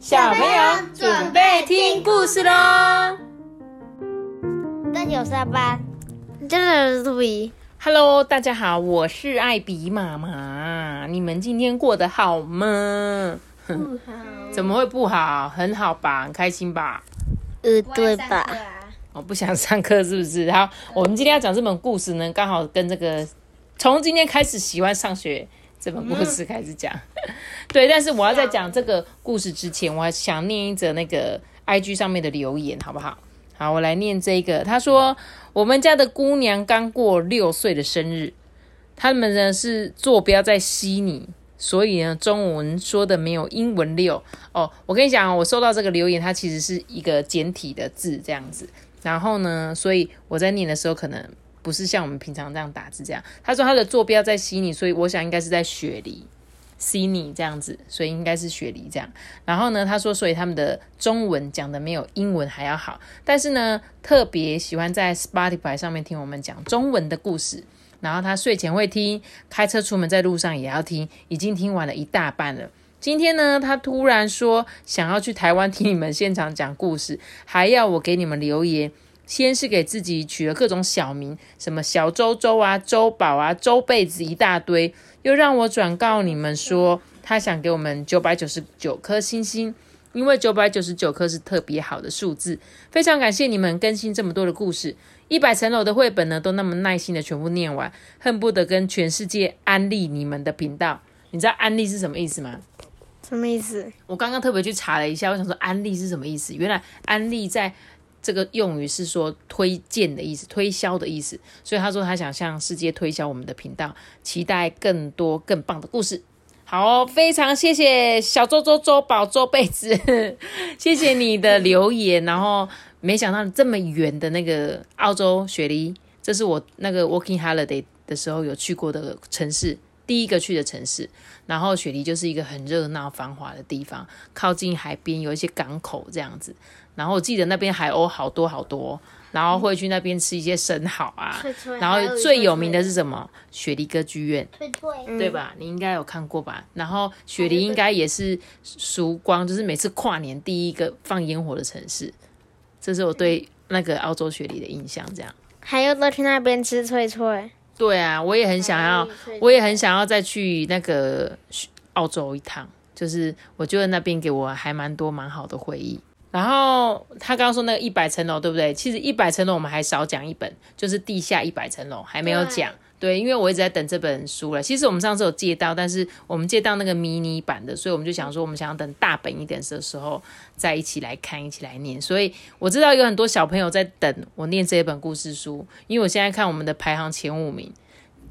小朋友准备听故事喽！这里有上班，这里是兔比。Hello，大家好，我是艾比妈妈。你们今天过得好吗？不好，怎么会不好？很好吧，很开心吧？呃，对吧？我不想上课是不是？好，我们今天要讲这本故事呢，刚好跟这个从今天开始喜欢上学这本故事开始讲。对，但是我要在讲这个故事之前，我还想念一则那个 IG 上面的留言，好不好？好，我来念这个。他说，我们家的姑娘刚过六岁的生日，他们呢是坐标在悉尼。所以呢，中文说的没有英文六哦。我跟你讲，我收到这个留言，它其实是一个简体的字这样子。然后呢，所以我在念的时候，可能不是像我们平常这样打字这样。他说他的坐标在悉尼，所以我想应该是在雪梨，悉尼这样子，所以应该是雪梨这样。然后呢，他说，所以他们的中文讲的没有英文还要好，但是呢，特别喜欢在 Spotify 上面听我们讲中文的故事。然后他睡前会听，开车出门在路上也要听，已经听完了一大半了。今天呢，他突然说想要去台湾听你们现场讲故事，还要我给你们留言。先是给自己取了各种小名，什么小周周啊、周宝啊、周被子一大堆，又让我转告你们说，他想给我们九百九十九颗星星，因为九百九十九颗是特别好的数字。非常感谢你们更新这么多的故事，一百层楼的绘本呢，都那么耐心的全部念完，恨不得跟全世界安利你们的频道。你知道安利是什么意思吗？什么意思？我刚刚特别去查了一下，我想说安利是什么意思？原来安利在这个用语是说推荐的意思，推销的意思。所以他说他想向世界推销我们的频道，期待更多更棒的故事。好、非常谢谢小周周周宝周贝子，谢谢你的留言。然后没想到这么远的那个澳洲雪梨，这是我那个 working holiday 的时候有去过的城市，第一个去的城市。然后雪梨就是一个很热闹繁华的地方，靠近海边，有一些港口这样子。然后我记得那边海鸥好多好多，然后会去那边吃一些生蚝啊。然后最有名的是什么？雪梨歌剧院，对吧？你应该有看过吧？然后雪梨应该也是曙光，就是每次跨年第一个放烟火的城市。这是我对那个澳洲雪梨的印象。这样，还有都去那边吃脆脆。对啊，我也很想要，我也很想要再去那个澳洲一趟。就是我觉得那边给我还蛮多蛮好的回忆。然后他刚刚说那个一百层楼，对不对？其实一百层楼我们还少讲一本，就是地下一百层楼还没有讲。对，因为我一直在等这本书了。其实我们上次有借到，但是我们借到那个迷你版的，所以我们就想说，我们想要等大本一点的时候再一起来看，一起来念。所以我知道有很多小朋友在等我念这一本故事书，因为我现在看我们的排行前五名，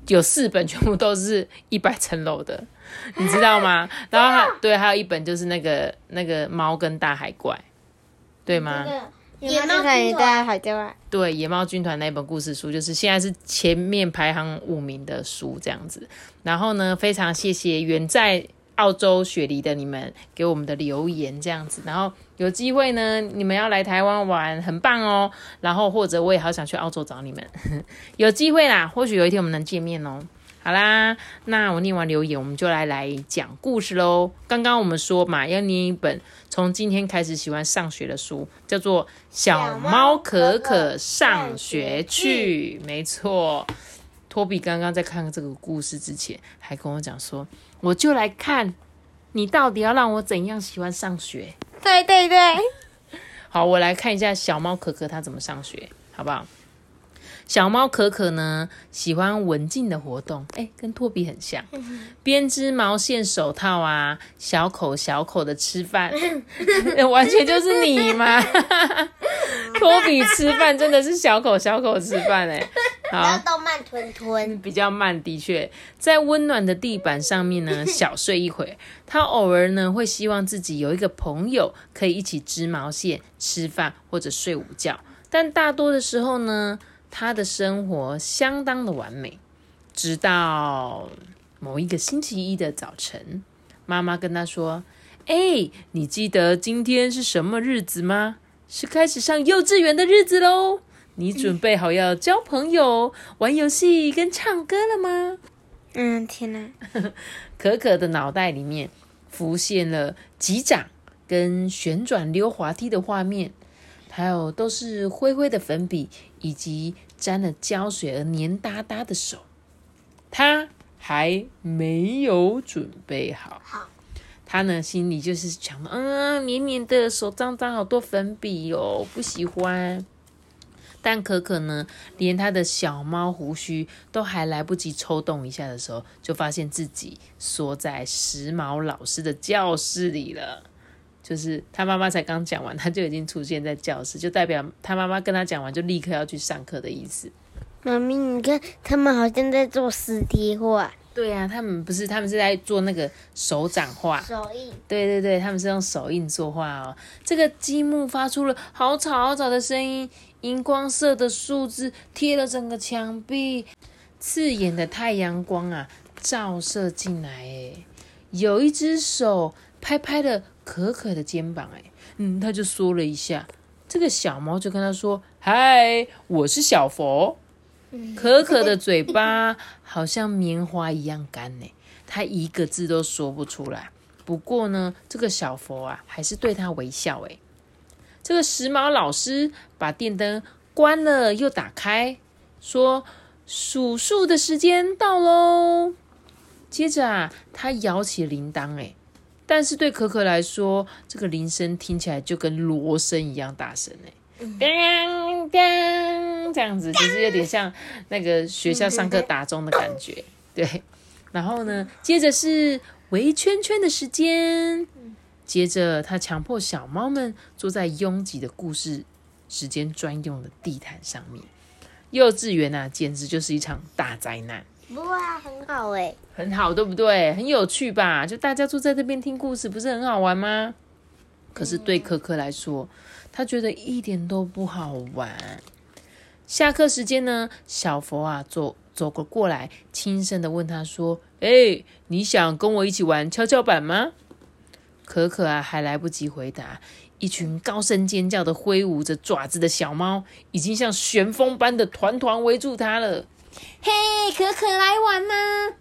有四本全部都是一百层楼的，你知道吗？然后还对，还有一本就是那个那个猫跟大海怪，对吗？野猫军团海贼王，对，野猫军团那本故事书，就是现在是前面排行五名的书这样子。然后呢，非常谢谢远在澳洲雪梨的你们给我们的留言这样子。然后有机会呢，你们要来台湾玩，很棒哦。然后或者我也好想去澳洲找你们，有机会啦，或许有一天我们能见面哦。好啦，那我念完留言，我们就来来讲故事喽。刚刚我们说嘛，要念一本从今天开始喜欢上学的书，叫做《小猫可可上学去》。没错，托比刚刚在看这个故事之前，还跟我讲说，我就来看你到底要让我怎样喜欢上学。对对对，好，我来看一下小猫可可它怎么上学，好不好？小猫可可呢，喜欢文静的活动，哎，跟托比很像，编织毛线手套啊，小口小口的吃饭，完全就是你嘛！托比吃饭真的是小口小口吃饭哎、好，都慢吞吞。比较慢，的确，在温暖的地板上面呢，小睡一会。儿。他偶尔呢会希望自己有一个朋友可以一起织毛线、吃饭或者睡午觉，但大多的时候呢，他的生活相当的完美。直到某一个星期一的早晨，妈妈跟他说：“哎，你记得今天是什么日子吗？是开始上幼稚园的日子喽。”你准备好要交朋友、玩游戏跟唱歌了吗？嗯，天哪！可可的脑袋里面浮现了击掌、跟旋转溜滑梯的画面，还有都是灰灰的粉笔以及沾了胶水而黏哒哒的手。他还没有准备好。好，他呢心里就是想，嗯，黏黏的手脏脏，好多粉笔哦，不喜欢。但可可呢，连他的小猫胡须都还来不及抽动一下的时候，就发现自己缩在时髦老师的教室里了。就是他妈妈才刚讲完，他就已经出现在教室，就代表他妈妈跟他讲完就立刻要去上课的意思。妈咪，你看他们好像在做实体画对啊、他们不是，他们是在做那个手掌画。手印。对对对，他们是用手印作画哦。这个积木发出了好吵好吵的声音，荧光色的数字贴了整个墙壁，刺眼的太阳光啊照射进来。诶，有一只手拍拍了可可的肩膀，哎，嗯，他就缩了一下。这个小猫就跟他说：“嗨，我是小佛。”可可的嘴巴 好像棉花一样干呢，他一个字都说不出来。不过呢，这个小佛啊，还是对他微笑。哎，这个时髦老师把电灯关了又打开，说：“数数的时间到喽。”接着啊，他摇起铃铛，诶，但是对可可来说，这个铃声听起来就跟锣声一样大声，诶。当当，这样子就是有点像那个学校上课打钟的感觉，对。然后呢，接着是围圈圈的时间，接着他强迫小猫们坐在拥挤的故事时间专用的地毯上面。幼稚园啊，简直就是一场大灾难。哇，很好哎。很好，对不对？很有趣吧？就大家坐在这边听故事，不是很好玩吗？可是对可可来说，他觉得一点都不好玩。下课时间呢，小佛啊走走过过来，轻声的问他说：“哎，你想跟我一起玩跷跷板吗？”可可啊还来不及回答，一群高声尖叫的挥舞着爪子的小猫，已经像旋风般的团团围住他了。嘿，可可来玩吗？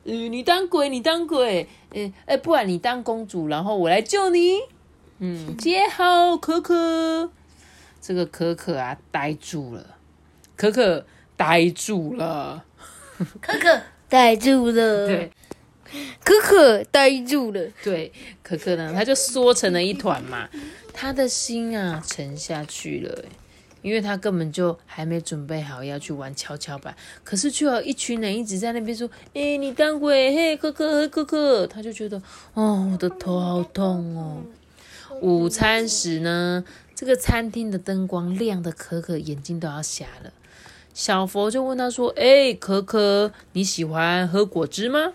呃，你当鬼，你当鬼，呃，哎，不然你当公主，然后我来救你。嗯，接好，可可。这个可可啊，呆住了。可可呆住了。可可呆住了。对可可呆住了。对，可可呢，他就缩成了一团嘛，他的心啊沉下去了，欸因为他根本就还没准备好要去玩跷跷板，可是却有一群人一直在那边说：“哎、你当鬼，嘿，可可，可可。”他就觉得，哦，我的头好痛哦。午餐时呢，这个餐厅的灯光亮的可可眼睛都要瞎了。小佛就问他说：“哎、可可，你喜欢喝果汁吗？”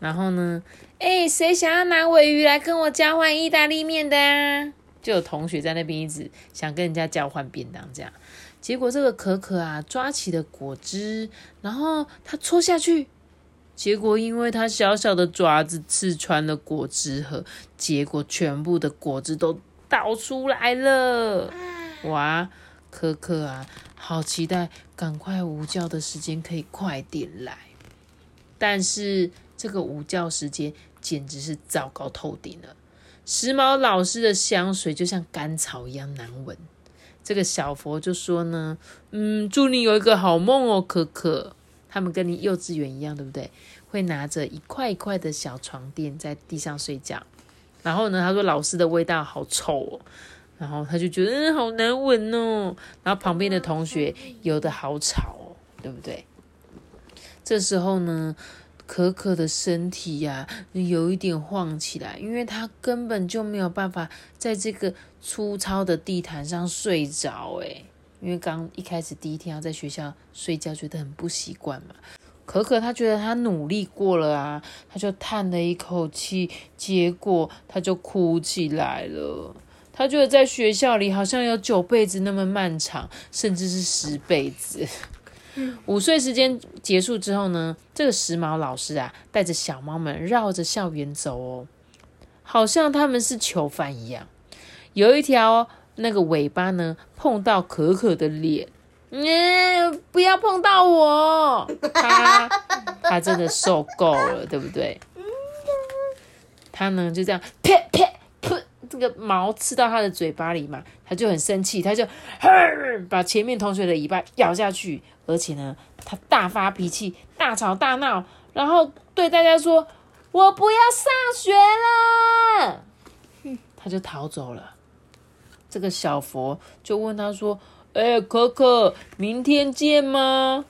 然后呢，哎、谁想要拿尾鱼来跟我交换意大利面的啊？就有同学在那边一直想跟人家交换便当，这样。结果这个可可啊，抓起了果汁，然后他戳下去，结果因为他小小的爪子刺穿了果汁盒，结果全部的果汁都倒出来了。哇，可可啊，好期待赶快午觉的时间可以快点来。但是这个午觉时间简直是糟糕透顶了。时髦老师的香水就像甘草一样难闻。这个小佛就说呢，嗯，祝你有一个好梦哦，可可。他们跟你幼稚园一样，对不对？会拿着一块一块的小床垫在地上睡觉。然后呢，他说老师的味道好臭哦，然后他就觉得嗯好难闻哦。然后旁边的同学有的好吵哦，对不对？这时候呢，可可的身体呀、有一点晃起来，因为他根本就没有办法在这个粗糙的地毯上睡着。诶，因为刚一开始第一天要在学校睡觉，觉得很不习惯嘛。可可他觉得他努力过了啊，他就叹了一口气，结果他就哭起来了。他觉得在学校里好像有九辈子那么漫长，甚至是十辈子。午睡时间结束之后呢，这个时髦老师啊，带着小猫们绕着校园走哦，好像他们是囚犯一样。有一条那个尾巴呢，碰到可可的脸，嗯，不要碰到我！他他真的受够了，对不对？他呢就这样啪啪噗，这个毛刺到他的嘴巴里嘛，他就很生气，他就 把前面同学的尾巴咬下去，而且呢，他大发脾气，大吵大闹，然后对大家说：“我不要上学了。”他就逃走了。这个小佛就问他说：“哎，可可，明天见吗？”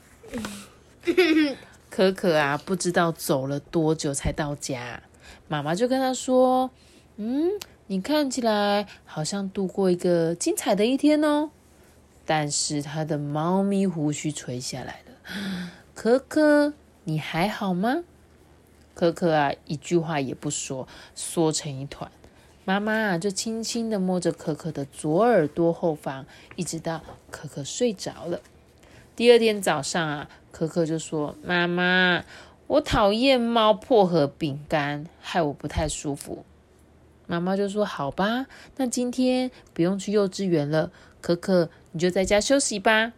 可可啊，不知道走了多久才到家。妈妈就跟他说：“嗯，你看起来好像度过一个精彩的一天哦。”但是他的猫咪胡须垂下来了。可可，你还好吗？可可啊，一句话也不说，缩成一团。妈妈啊，就轻轻的摸着可可的左耳朵后方，一直到可可睡着了。第二天早上啊，可可就说：“妈妈。”我讨厌猫薄荷饼干，害我不太舒服。妈妈就说：“好吧，那今天不用去幼稚园了，可可你就在家休息吧。”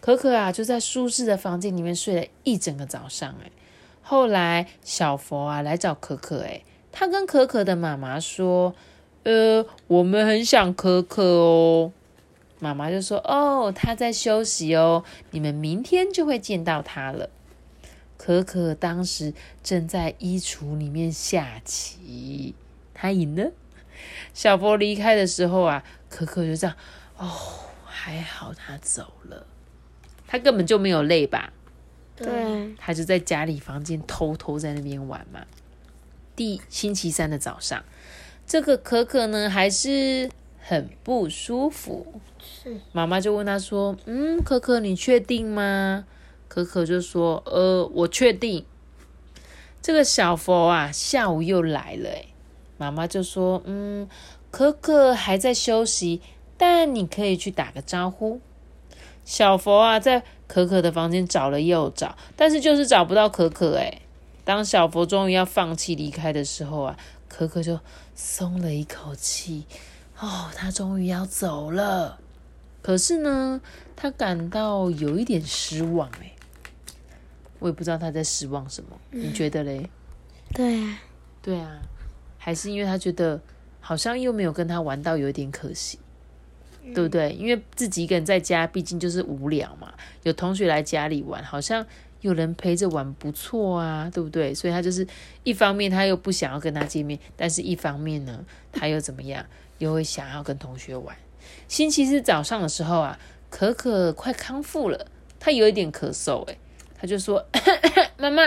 可可啊，就在舒适的房间里面睡了一整个早上。哎，后来小佛啊来找可可，哎，他跟可可的妈妈说：“呃，我们很想可可哦。”妈妈就说：“哦，他在休息哦，你们明天就会见到他了。”可可当时正在衣橱里面下棋，他赢了。小佛离开的时候啊，可可就这样，哦，还好他走了，他根本就没有累吧？对，他就在家里房间偷偷在那边玩嘛。第星期三的早上，这个可可呢还是很不舒服，是妈妈就问他说：“嗯，可可，你确定吗？”可可就说：“呃，我确定。”这个小佛啊，下午又来了。哎，妈妈就说：“嗯，可可还在休息，但你可以去打个招呼。”小佛啊，在可可的房间找了又找，但是就是找不到可可。哎，当小佛终于要放弃离开的时候啊，可可就松了一口气。哦，他终于要走了。可是呢，他感到有一点失望。哎。我也不知道他在失望什么，你觉得嘞？对啊，对啊，还是因为他觉得好像又没有跟他玩到，有点可惜，对不对？因为自己一个人在家，毕竟就是无聊嘛。有同学来家里玩，好像有人陪着玩，不错啊，对不对？所以他就是一方面他又不想要跟他见面，但是一方面呢，他又怎么样？又会想要跟同学玩。星期四早上的时候啊，可可快康复了，他有一点咳嗽，诶他就说：“ 妈妈，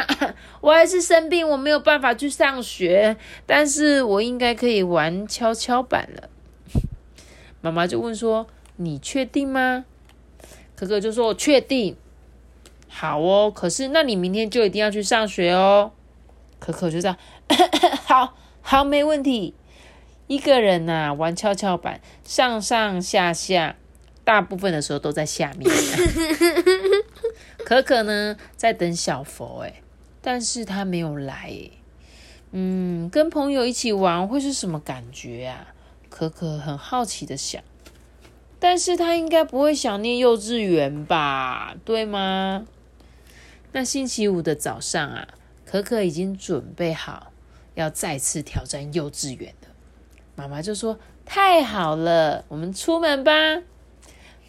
我还是生病，我没有办法去上学，但是我应该可以玩跷跷板了。”妈妈就问说：“你确定吗？”可可就说：“我确定。”好哦，可是那你明天就一定要去上学哦。可可就这样：“ 好好，没问题。”一个人呐，玩跷跷板，上上下下，大部分的时候都在下面。可可呢，在等小佛哎，但是他没有来嗯，跟朋友一起玩会是什么感觉啊？可可很好奇的想，但是他应该不会想念幼稚园吧？对吗？那星期五的早上啊，可可已经准备好要再次挑战幼稚园了。妈妈就说：“太好了，我们出门吧。”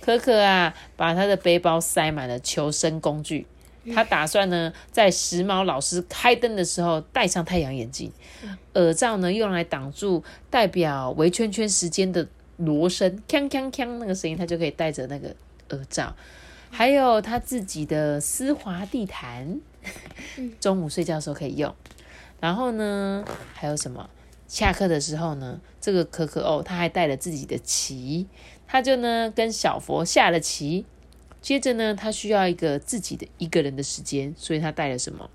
可可啊，把他的背包塞满了求生工具。他打算呢，在时髦老师开灯的时候戴上太阳眼镜，耳罩呢用来挡住代表围圈圈时间的锣声，锵锵锵那个声音，他就可以戴着那个耳罩。还有他自己的丝滑地毯，中午睡觉的时候可以用。然后呢，还有什么？下课的时候呢，这个可可哦，他还带了自己的旗。他就呢跟小佛下了棋，接着呢他需要一个自己的一个人的时间，所以他带了什么？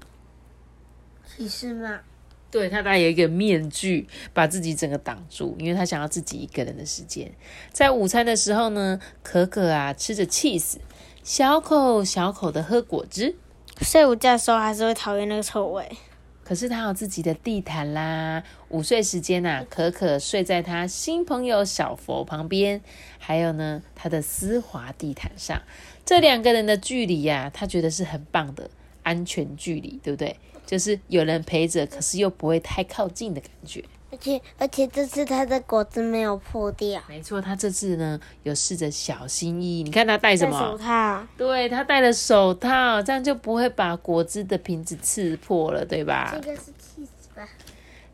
骑士帽。对他戴有一个面具，把自己整个挡住，因为他想要自己一个人的时间。在午餐的时候呢，可可啊吃着 cheese，小口小口的喝果汁。睡午觉的时候还是会讨厌那个臭味。可是他有自己的地毯啦。午睡时间呐，可可睡在他新朋友小佛旁边，还有呢，他的丝滑地毯上。这两个人的距离呀，他觉得是很棒的安全距离，对不对？就是有人陪着，可是又不会太靠近的感觉。而且而且这次他的果子没有破掉，没错，他这次呢有试着小心翼翼。你看他戴什么手？套。对他戴了手套，这样就不会把果汁的瓶子刺破了，对吧？这个是气死吧？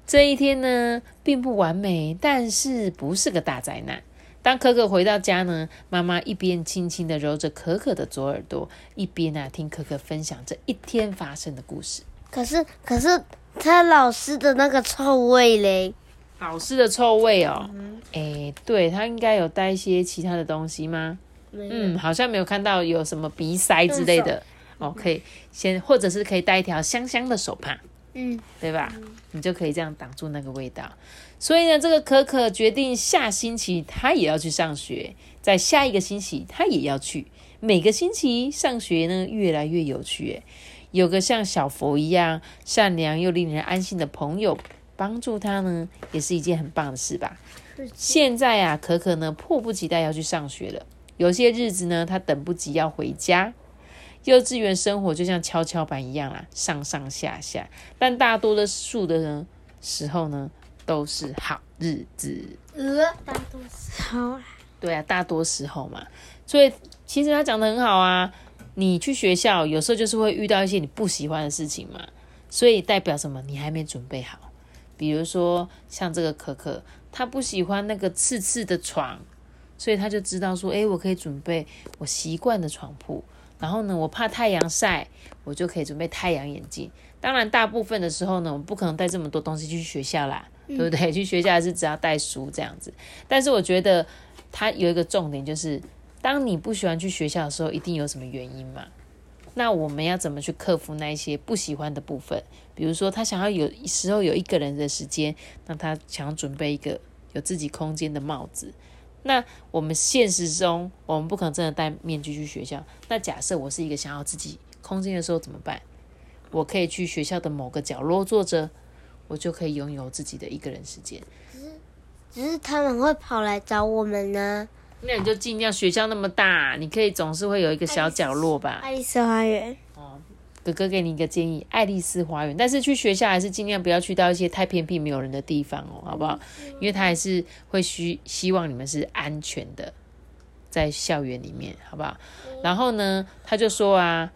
这一天呢，并不完美，但是不是个大灾难。当可可回到家呢，妈妈一边轻轻的揉着可可的左耳朵，一边啊听可可分享这一天发生的故事。可是可是他老师的那个臭味嘞，老师的臭味哦，哎、对他应该有带一些其他的东西吗？嗯，好像没有看到有什么鼻塞之类的。哦，可以先，或者是可以带一条香香的手帕，嗯，对吧？你就可以这样挡住那个味道。所以呢，这个可可决定下星期他也要去上学，在下一个星期他也要去。每个星期上学呢，越来越有趣。诶，有个像小佛一样善良又令人安心的朋友帮助他呢，也是一件很棒的事吧。现在啊，可可呢迫不及待要去上学了。有些日子呢，他等不及要回家。幼稚园生活就像跷跷板一样啦，上上下下，但大多的数的呢时候呢，都是好日子。呃，大多时候啊，对啊，大多时候嘛，所以其实他讲的很好啊。你去学校有时候就是会遇到一些你不喜欢的事情嘛，所以代表什么？你还没准备好。比如说像这个可可，他不喜欢那个刺刺的床，所以他就知道说，诶，我可以准备我习惯的床铺。然后呢，我怕太阳晒，我就可以准备太阳眼镜。当然，大部分的时候呢，我们不可能带这么多东西去学校啦，对不对？去学校还是只要带书这样子。但是我觉得他有一个重点，就是当你不喜欢去学校的时候，一定有什么原因嘛？那我们要怎么去克服那一些不喜欢的部分？比如说，他想要有时候有一个人的时间，那他想要准备一个有自己空间的帽子。那我们现实中，我们不可能真的戴面具去学校。那假设我是一个想要自己空间的时候怎么办？我可以去学校的某个角落坐着，我就可以拥有自己的一个人时间。只是他们会跑来找我们呢。那你就尽量学校那么大，你可以总是会有一个小角落吧。爱丽丝花园，哥哥给你一个建议，爱丽丝花园，但是去学校还是尽量不要去到一些太偏僻没有人的地方哦，好不好？因为他还是会需希望你们是安全的，在校园里面，好不好？然后呢，他就说啊，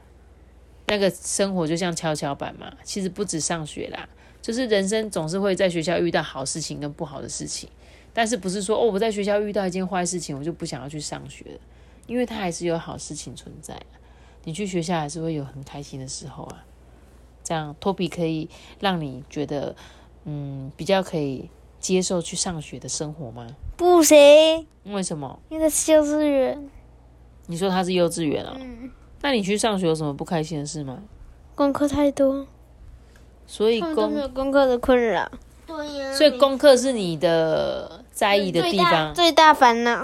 那个生活就像跷跷板嘛，其实不止上学啦，就是人生总是会在学校遇到好事情跟不好的事情，但是不是说哦，我在学校遇到一件坏事情，我就不想要去上学了，因为它还是有好事情存在。你去学校还是会有很开心的时候啊。这样托比可以让你觉得，嗯，比较可以接受去上学的生活吗？不行，为什么？因为是幼稚园，你说他是幼稚园啊、嗯，那你去上学有什么不开心的事吗？功课太多，所以功，有功课的困扰。对呀所以功课是你的在意的地方。最大烦恼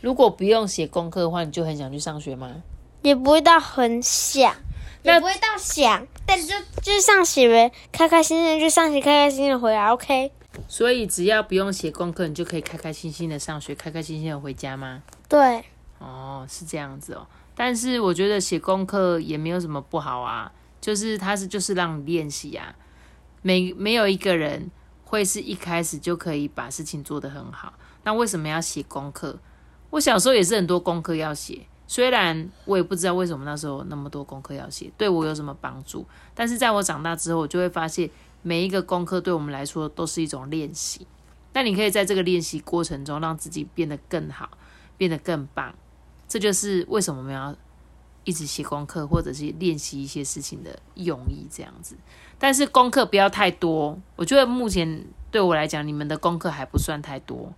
如果不用写功课的话，你就很想去上学吗？也不会到很想，也不会到想，但就就是上学呗，开开心心地去上学，开开心心的回来，OK。所以只要不用写功课，你就可以开开心心的上学，开开心心的回家吗？对，哦，是这样子哦。但是我觉得写功课也没有什么不好啊，就是它是就是让你练习啊。没没有一个人会是一开始就可以把事情做得很好。那为什么要写功课？我小时候也是很多功课要写，虽然我也不知道为什么那时候那么多功课要写，对我有什么帮助。但是在我长大之后，我就会发现每一个功课对我们来说都是一种练习。那你可以在这个练习过程中让自己变得更好，变得更棒。这就是为什么我们要一直写功课，或者是练习一些事情的用意，这样子。但是功课不要太多，我觉得目前对我来讲，你们的功课还不算太多，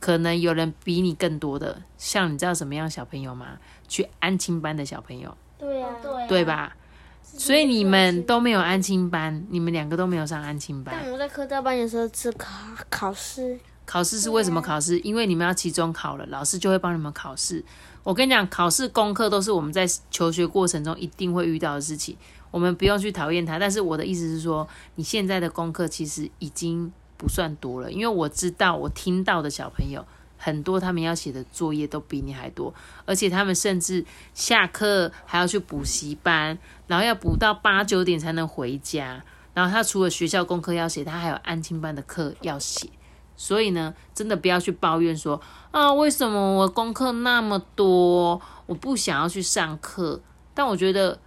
可能有人比你更多的。像你知道什么样小朋友吗？去安亲班的小朋友，对呀、对对？吧？所以你们都没有安亲班，你们两个都没有上安亲班。但我在科大班有时候是考考试，考试是为什么考试？因为你们要期中考了，老师就会帮你们考试。我跟你讲，考试功课都是我们在求学过程中一定会遇到的事情，我们不用去讨厌他。但是我的意思是说，你现在的功课其实已经不算多了，因为我知道我听到的小朋友很多，他们要写的作业都比你还多，而且他们甚至下课还要去补习班，然后要补到八九点才能回家。然后他除了学校功课要写，他还有安亲班的课要写。所以呢，真的不要去抱怨说啊，为什么我功课那么多，我不想要去上课。但我觉得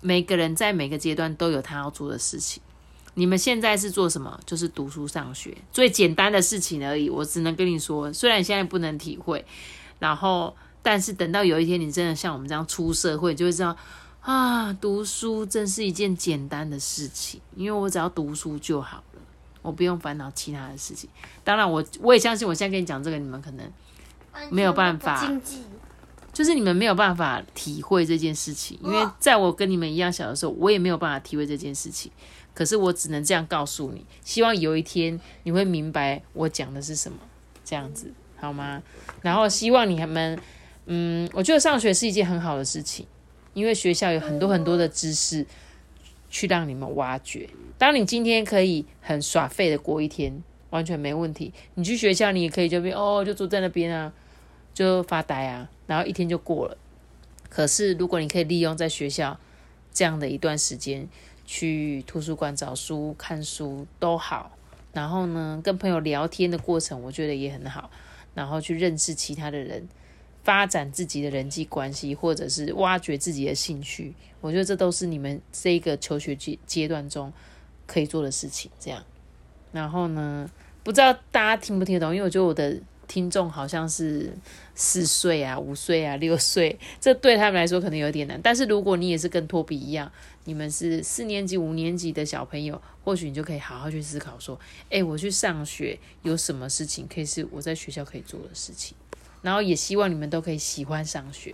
每个人在每个阶段都有他要做的事情。你们现在是做什么？就是读书上学，最简单的事情而已。我只能跟你说，虽然现在不能体会，然后，但是等到有一天你真的像我们这样出社会，就会知道啊，读书真是一件简单的事情，因为我只要读书就好了，我不用烦恼其他的事情。当然，我我也相信，我现在跟你讲这个，你们可能没有办法，就是你们没有办法体会这件事情，因为在我跟你们一样小的时候，我也没有办法体会这件事情。可是我只能这样告诉你，希望有一天你会明白我讲的是什么，这样子好吗？然后希望你们，嗯，我觉得上学是一件很好的事情，因为学校有很多很多的知识去让你们挖掘。当你今天可以很耍废的过一天，完全没问题。你去学校，你也可以就边哦，就坐在那边啊，就发呆啊，然后一天就过了。可是如果你可以利用在学校这样的一段时间，去图书馆找书、看书都好，然后呢，跟朋友聊天的过程，我觉得也很好。然后去认识其他的人，发展自己的人际关系，或者是挖掘自己的兴趣，我觉得这都是你们这一个求学阶阶段中可以做的事情。这样，然后呢，不知道大家听不听得懂？因为我觉得我的。听众好像是四岁啊、五岁啊、六岁，这对他们来说可能有点难。但是如果你也是跟托比一样，你们是四年级、五年级的小朋友，或许你就可以好好去思考说：，哎，我去上学有什么事情可以是我在学校可以做的事情？然后也希望你们都可以喜欢上学，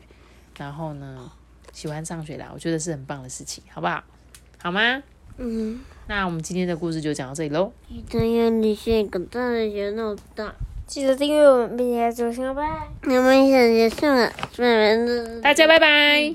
然后呢，喜欢上学啦，我觉得是很棒的事情，好不好？好吗？嗯。那我们今天的故事就讲到这里喽。记得订阅我们，并且走心拜。我们已经结束了，大家拜拜。